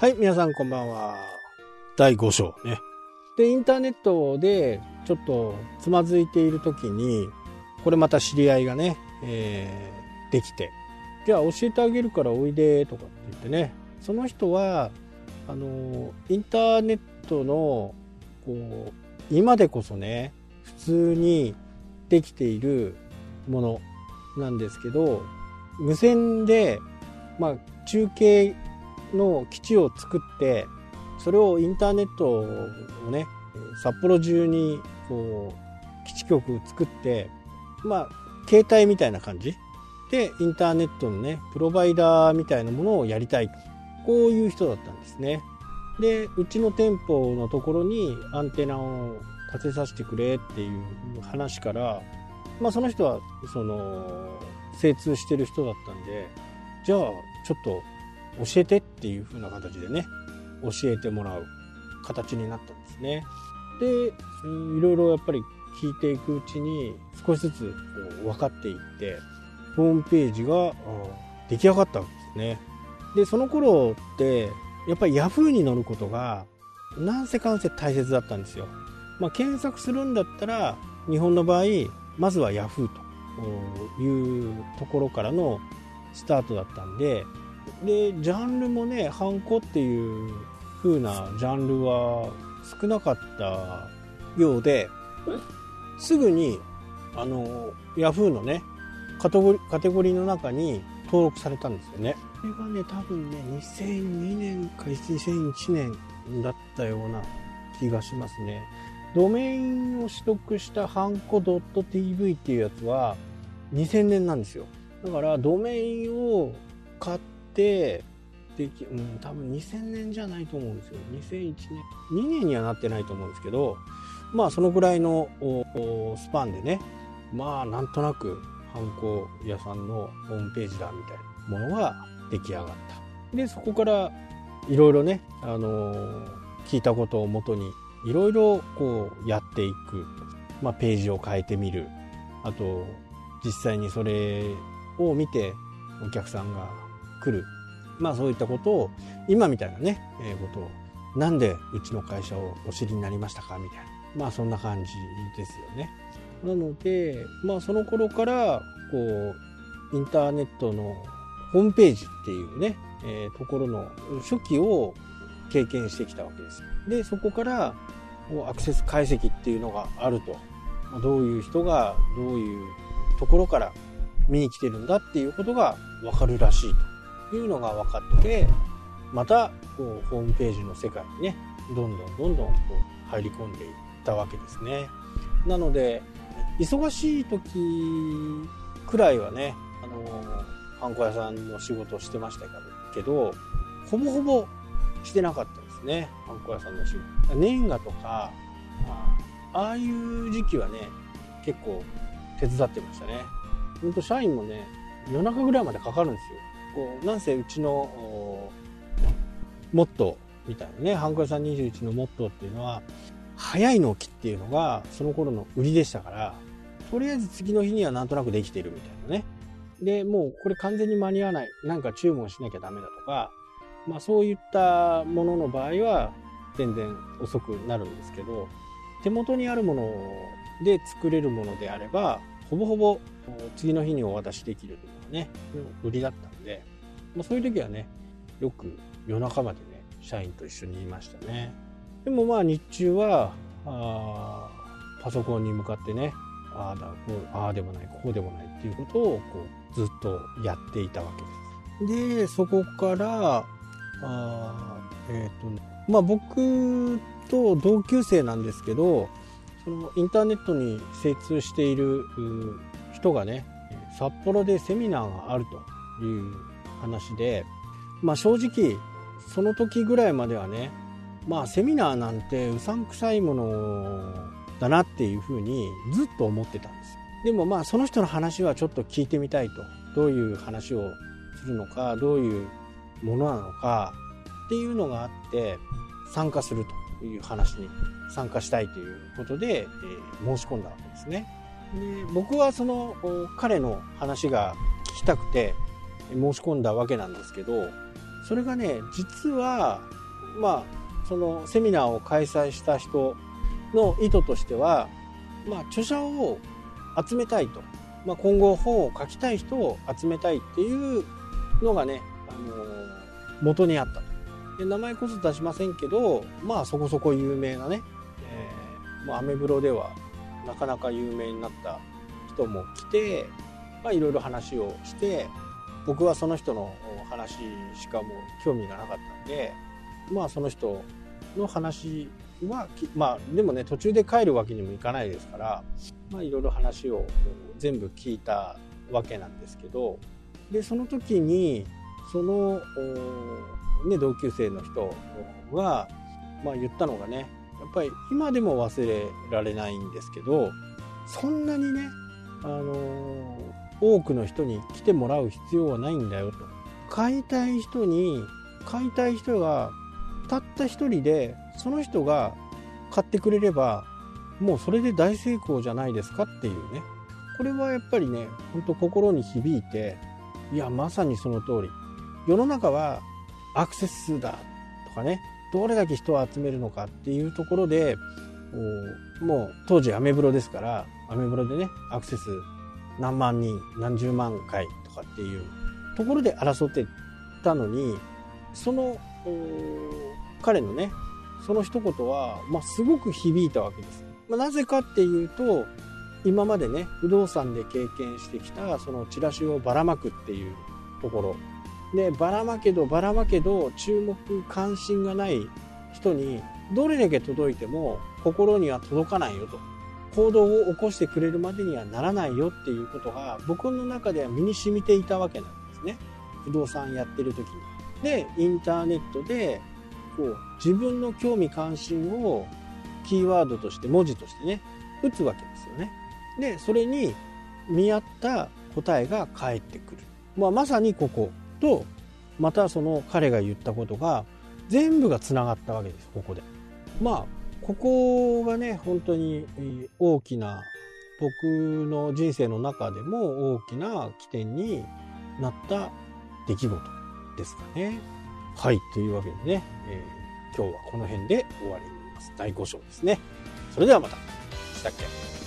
はい、皆さんこんばんは。第5章ね。で、インターネットでちょっとつまずいている時に、これまた知り合いがね、えー、できて、じゃあ教えてあげるからおいでとかって言ってね、その人は、あの、インターネットの、こう、今でこそね、普通にできているものなんですけど、無線で、まあ、中継の基地を作ってそれをインターネットをね札幌中にこう基地局作ってまあ携帯みたいな感じ？でインターネットのねプロバイダーみたいなものをやりたい。こういう人だったんですね。でうちの店舗のところにアンテナを立てさせてくれっていう話からまあその人はその精通してる人だったんでじゃあちょっと教えてっていう風な形でね教えてもらう形になったんですね。でいろいろやっぱり聞いていくうちに少しずつ分かっていってホームページが出来上がったわけですね。でその頃ってやっぱり Yahoo に乗ることがなんせかんせ大切だったんですよ、まあ、検索するんだったら日本の場合まずは Yahoo というところからのスタートだったんででジャンルもねハンコっていう風なジャンルは少なかったようですぐにあのヤフーのねカテゴリカテゴリーの中に登録されたんですよね。これがね多分ね2002年か2001年だったような気がしますね。ドメインを取得したハンコ .tv っていうやつは2000年なんですよ。だからドメインを買ってでき、うん、多分2000年じゃないと思うんですよ。2001年。2年にはなってないと思うんですけどまあそのぐらいのスパンでねまあなんとなくハンコ屋さんのホームページだみたいなものが出来上がった。でそこからいろいろね、あのー、聞いたことをもとにいろいろこうやっていく、まあ、ページを変えてみる。あと実際にそれを見てお客さんが来る。まあそういったことを、今みたいなね、えー、ことを、なんでうちの会社をお知りになりましたか？みたいな。まあそんな感じですよね。なので、まあその頃から、こう、インターネットのホームページっていうね、えー、ところの初期を経験してきたわけです。で、そこからアクセス解析っていうのがあると。どういう人がどういうところから見に来てるんだっていうことがわかるらしいと。いうのが分かってまたこうホームページの世界にねどんどんどんどんこう入り込んでいったわけですね。なので忙しい時くらいはねあのハンコ屋さんの仕事をしてましたけどほぼほぼしてなかったですね。ハンコ屋さんの仕事。年賀とかああいう時期はね結構手伝ってましたね。ほんと社員もね夜中ぐらいまでかかるんですよ。こうなんせうちのモットーみたいなねハンコ屋さん21のモットーっていうのは早い納期っていうのがその頃の売りでしたからとりあえず次の日にはなんとなくできてるみたいなね。でもうこれ完全に間に合わない。なんか注文しなきゃダメだとかまあそういったものの場合は全然遅くなるんですけど手元にあるもので作れるものであればほぼほぼ次の日にお渡しできるというのがね売りだったで、まあ、そういう時はねよく夜中までね社員と一緒にいましたね。でもまあ日中はあパソコンに向かってねああだこうああでもないこうでもないっていうことをこうずっとやっていたわけです。でそこからあえっ、ー、と、まあ僕と同級生なんですけどそのインターネットに精通している人がね札幌でセミナーがあると。いう話で、まあ正直、その時ぐらいまではね、まあセミナーなんてうさんくさいものだなっていうふうにずっと思ってたんです。でもまあその人の話はちょっと聞いてみたいと。どういう話をするのか、どういうものなのかっていうのがあって参加するという話に参加したいということで、えー、申し込んだわけですね。で僕はその彼の話が聞きたくて申し込んだわけなんですけどそれがね実はまあそのセミナーを開催した人の意図としては、まあ、著者を集めたいと、まあ、今後本を書きたい人を集めたいっていうのがね、あの、元にあったと。で名前こそ出しませんけどまあそこそこ有名なね、えー、もうアメブロではなかなか有名になった人も来て、まあ、いろいろ話をして僕はその人の話しかもう興味がなかったんでまあその人の話はまあでもね途中で帰るわけにもいかないですからまあいろいろ話を全部聞いたわけなんですけどでその時にその、ね、同級生の人が、まあ、言ったのがねやっぱり今でも忘れられないんですけどそんなにね、あの多くの人に来てもらう必要はないんだよと。買いたい人に買いたい人がたった一人でその人が買ってくれればもうそれで大成功じゃないですかっていうね。これはやっぱりねほんと心に響いていやまさにその通り。世の中はアクセス数だとかねどれだけ人を集めるのかっていうところでもう当時アメブロですからアメブロでねアクセス何万人何十万回とかっていうところで争ってたのにその彼のねその一言は、まあ、すごく響いたわけです。まあ、なぜかっていうと今までね不動産で経験してきたそのチラシをばらまくっていうところでばらまけどばらまけど注目関心がない人にどれだけ届いても心には届かないよと行動を起こしてくれるまでにはならないよっていうことが僕の中では身に染みていたわけなんですね。不動産やってる時に。でインターネットでこう自分の興味関心をキーワードとして文字としてね打つわけですよね。でそれに見合った答えが返ってくる、まあ、まさにこことまたその彼が言ったことが全部がつながったわけですここで。まあここがね本当に大きな僕の人生の中でも大きな起点になった出来事ですかね。はいというわけでね、えー、今日はこの辺で終わります。第5章ですね。それではまた。したっけ？